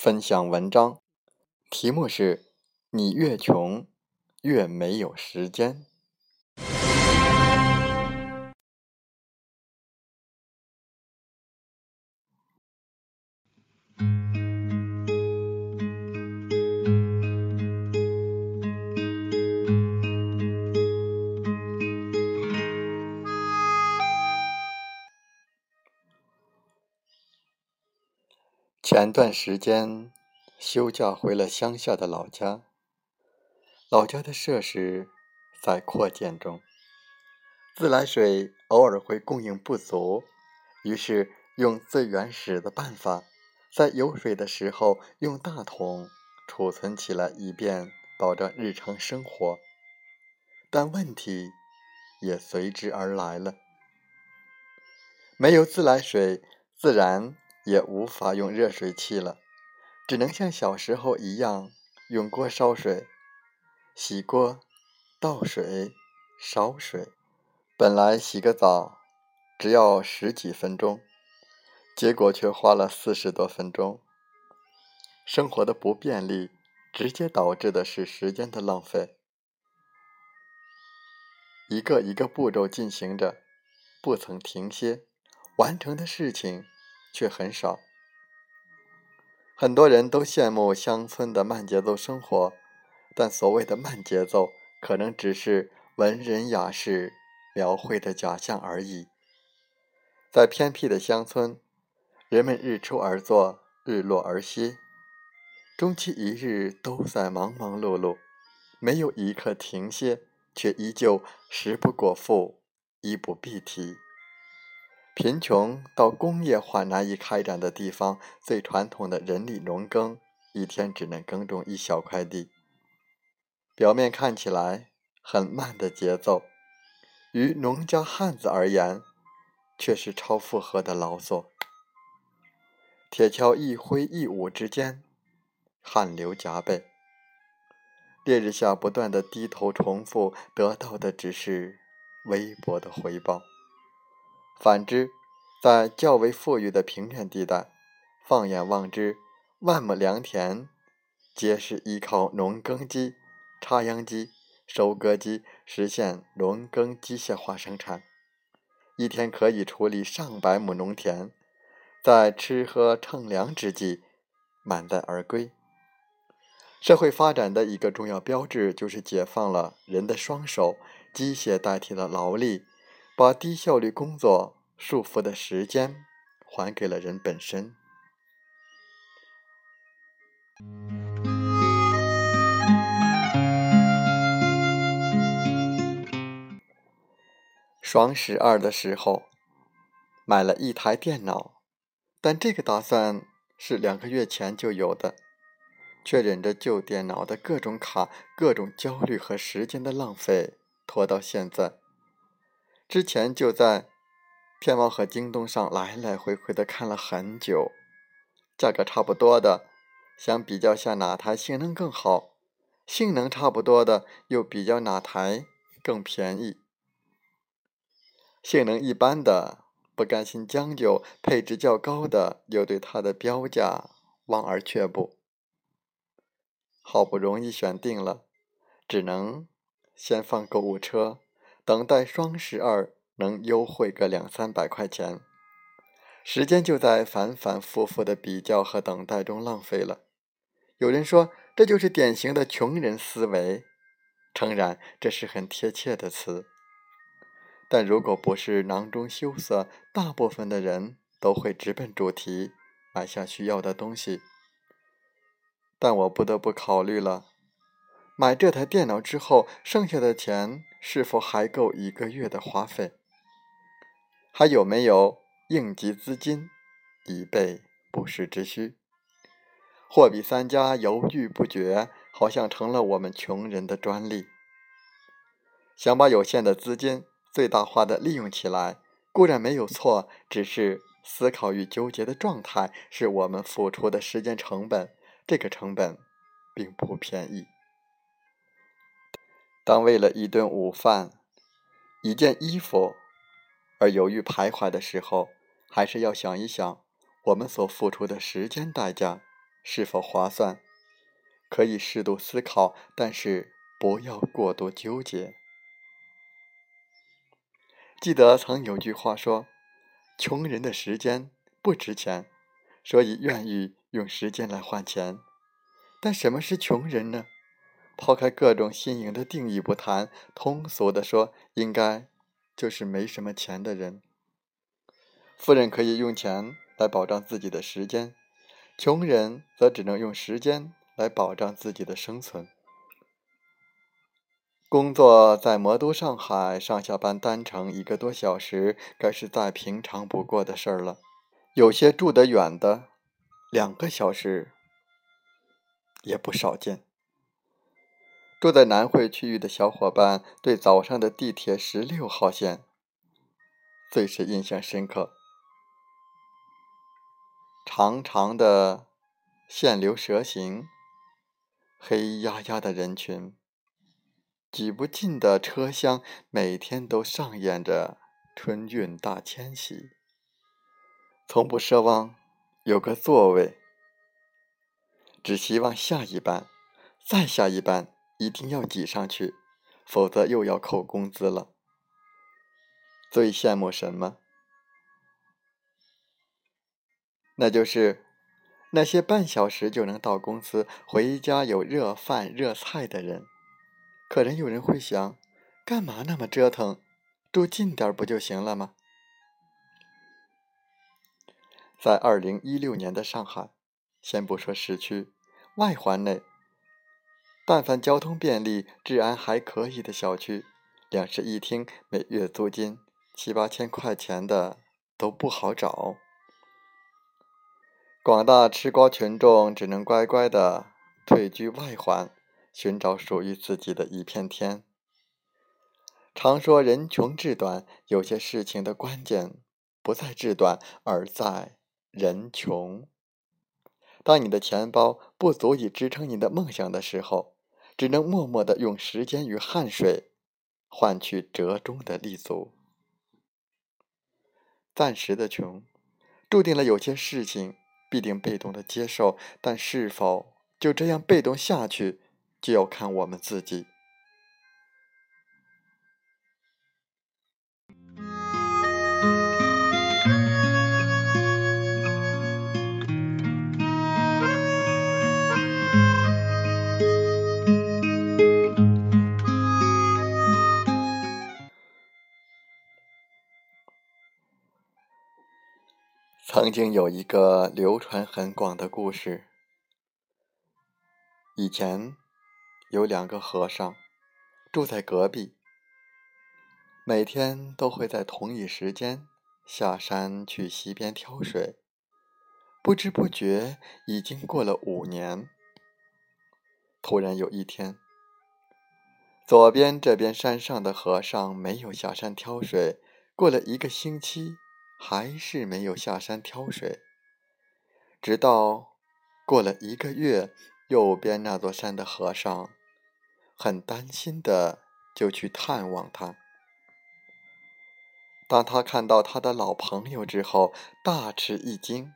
分享文章，题目是“你越穷，越没有时间”。段时间休假回了乡下的老家，老家的设施在扩建中，自来水偶尔会供应不足，于是用最原始的办法，在有水的时候用大桶储存起来，以便保障日常生活。但问题也随之而来了，没有自来水，自然。也无法用热水器了，只能像小时候一样用锅烧水、洗锅、倒水、烧水。本来洗个澡只要十几分钟，结果却花了四十多分钟。生活的不便利，直接导致的是时间的浪费。一个一个步骤进行着，不曾停歇，完成的事情。却很少。很多人都羡慕乡村的慢节奏生活，但所谓的慢节奏，可能只是文人雅士描绘的假象而已。在偏僻的乡村，人们日出而作，日落而息，终其一日都在忙忙碌碌，没有一刻停歇，却依旧食不果腹，衣不蔽体。贫穷到工业化难以开展的地方，最传统的人力农耕，一天只能耕种一小块地。表面看起来很慢的节奏，于农家汉子而言，却是超负荷的劳作。铁锹一挥一舞之间，汗流浃背。烈日下不断的低头重复，得到的只是微薄的回报。反之，在较为富裕的平原地带，放眼望之，万亩良田皆是依靠农耕机、插秧机、收割机实现农耕机械化生产，一天可以处理上百亩农田，在吃喝乘凉之际，满载而归。社会发展的一个重要标志，就是解放了人的双手，机械代替了劳力。把低效率工作束缚的时间还给了人本身。双十二的时候买了一台电脑，但这个打算是两个月前就有的，却忍着旧电脑的各种卡、各种焦虑和时间的浪费，拖到现在。之前就在天猫和京东上来来回回的看了很久，价格差不多的，想比较下哪台性能更好；性能差不多的，又比较哪台更便宜。性能一般的，不甘心将就；配置较高的，又对它的标价望而却步。好不容易选定了，只能先放购物车，等待双十二能优惠个两三百块钱。时间就在反反复复的比较和等待中浪费了。有人说，这就是典型的穷人思维。诚然，这是很贴切的词。但如果不是囊中羞涩，大部分的人都会直奔主题，买下需要的东西。但我不得不考虑了：买这台电脑之后，剩下的钱是否还够一个月的花费？还有没有应急资金以备不时之需？货比三家，犹豫不决，好像成了我们穷人的专利。想把有限的资金。最大化的利用起来固然没有错，只是思考与纠结的状态是我们付出的时间成本，这个成本并不便宜。当为了一顿午饭、一件衣服而犹豫徘徊的时候，还是要想一想我们所付出的时间代价是否划算。可以适度思考，但是不要过度纠结。记得曾有句话说：“穷人的时间不值钱，所以愿意用时间来换钱。”但什么是穷人呢？抛开各种新颖的定义不谈，通俗的说，应该就是没什么钱的人。富人可以用钱来保障自己的时间，穷人则只能用时间来保障自己的生存。工作在魔都上海，上下班单程一个多小时，该是再平常不过的事儿了。有些住得远的，两个小时也不少见。住在南汇区域的小伙伴对早上的地铁十六号线最是印象深刻。长长的线流蛇形，黑压压的人群。挤不进的车厢，每天都上演着春运大迁徙，从不奢望有个座位，只希望下一班、再下一班一定要挤上去，否则又要扣工资了。最羡慕什么？那就是那些半小时就能到公司、回家有热饭热菜的人。可能有人会想，干嘛那么折腾？住近点不就行了吗？在二零一六年的上海，先不说市区，外环内，但凡交通便利、治安还可以的小区，两室一厅，每月租金七八千块钱的都不好找。广大吃瓜群众只能乖乖的退居外环。寻找属于自己的一片天。常说人穷志短，有些事情的关键不在志短，而在人穷。当你的钱包不足以支撑你的梦想的时候，只能默默的用时间与汗水换取折中的立足。暂时的穷，注定了有些事情必定被动的接受，但是否就这样被动下去？就要看我们自己。曾经有一个流传很广的故事，以前。有两个和尚住在隔壁，每天都会在同一时间下山去溪边挑水。不知不觉已经过了五年。突然有一天，左边这边山上的和尚没有下山挑水，过了一个星期，还是没有下山挑水。直到过了一个月，右边那座山的和尚很担心的就去探望他。当他看到他的老朋友之后，大吃一惊，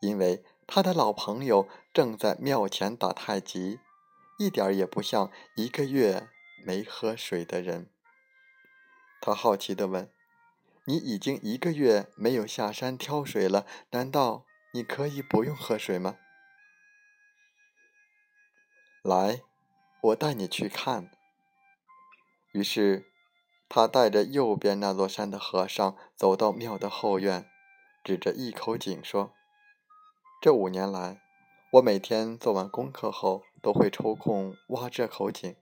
因为他的老朋友正在庙前打太极，一点也不像一个月。没喝水的人，他好奇的问：“你已经一个月没有下山挑水了，难道你可以不用喝水吗？”来，我带你去看。于是，他带着右边那座山的和尚走到庙的后院，指着一口井说：“这五年来，我每天做完功课后都会抽空挖这口井。”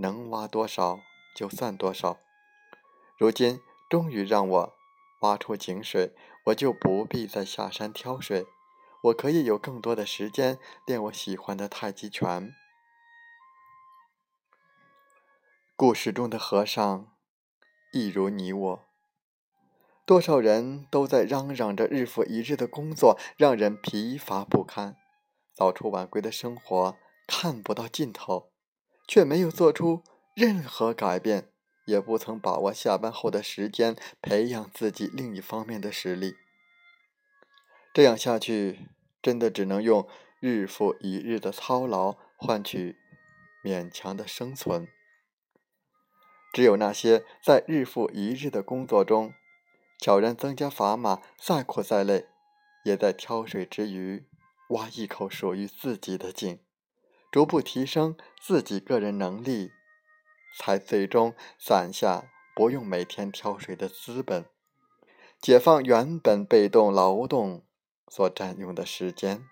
能挖多少就算多少。如今终于让我挖出井水，我就不必再下山挑水，我可以有更多的时间练我喜欢的太极拳。故事中的和尚，一如你我，多少人都在嚷嚷着日复一日的工作让人疲乏不堪，早出晚归的生活看不到尽头。却没有做出任何改变，也不曾把握下班后的时间培养自己另一方面的实力。这样下去，真的只能用日复一日的操劳换取勉强的生存。只有那些在日复一日的工作中悄然增加砝码，再苦再累，也在挑水之余挖一口属于自己的井。逐步提升自己个人能力，才最终攒下不用每天挑水的资本，解放原本被动劳动所占用的时间。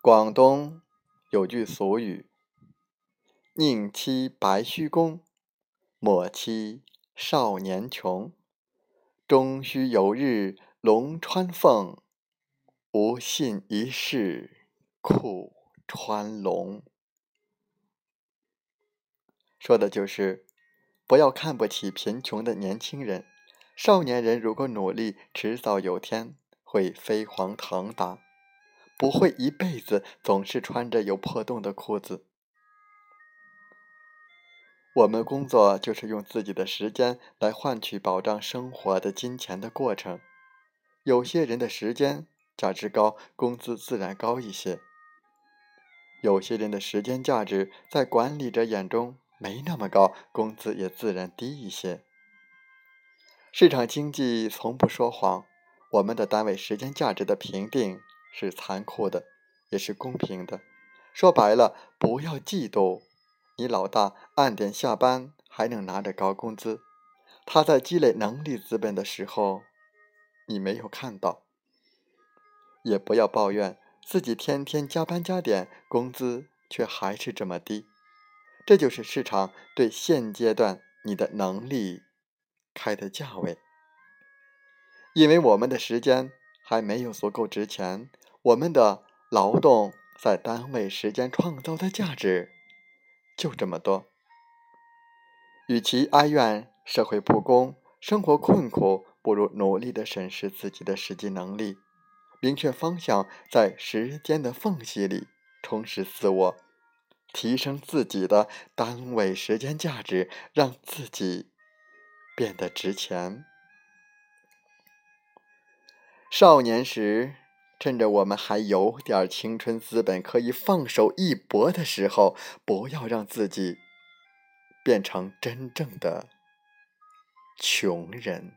广东有句俗语：“宁欺白须公，莫欺少年穷。”终须有日龙穿凤，无信一世裤穿龙。说的就是不要看不起贫穷的年轻人。少年人如果努力，迟早有天会飞黄腾达，不会一辈子总是穿着有破洞的裤子。我们工作就是用自己的时间来换取保障生活的金钱的过程。有些人的时间价值高，工资自然高一些；有些人的时间价值在管理者眼中没那么高，工资也自然低一些。市场经济从不说谎，我们的单位时间价值的评定是残酷的，也是公平的。说白了，不要嫉妒。你老大按点下班还能拿着高工资，他在积累能力资本的时候，你没有看到。也不要抱怨自己天天加班加点，工资却还是这么低。这就是市场对现阶段你的能力开的价位。因为我们的时间还没有足够值钱，我们的劳动在单位时间创造的价值。就这么多。与其哀怨社会不公、生活困苦，不如努力的审视自己的实际能力，明确方向，在时间的缝隙里充实自我，提升自己的单位时间价值，让自己变得值钱。少年时。趁着我们还有点青春资本可以放手一搏的时候，不要让自己变成真正的穷人。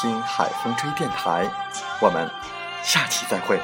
听海风吹电台”。我们下期再会。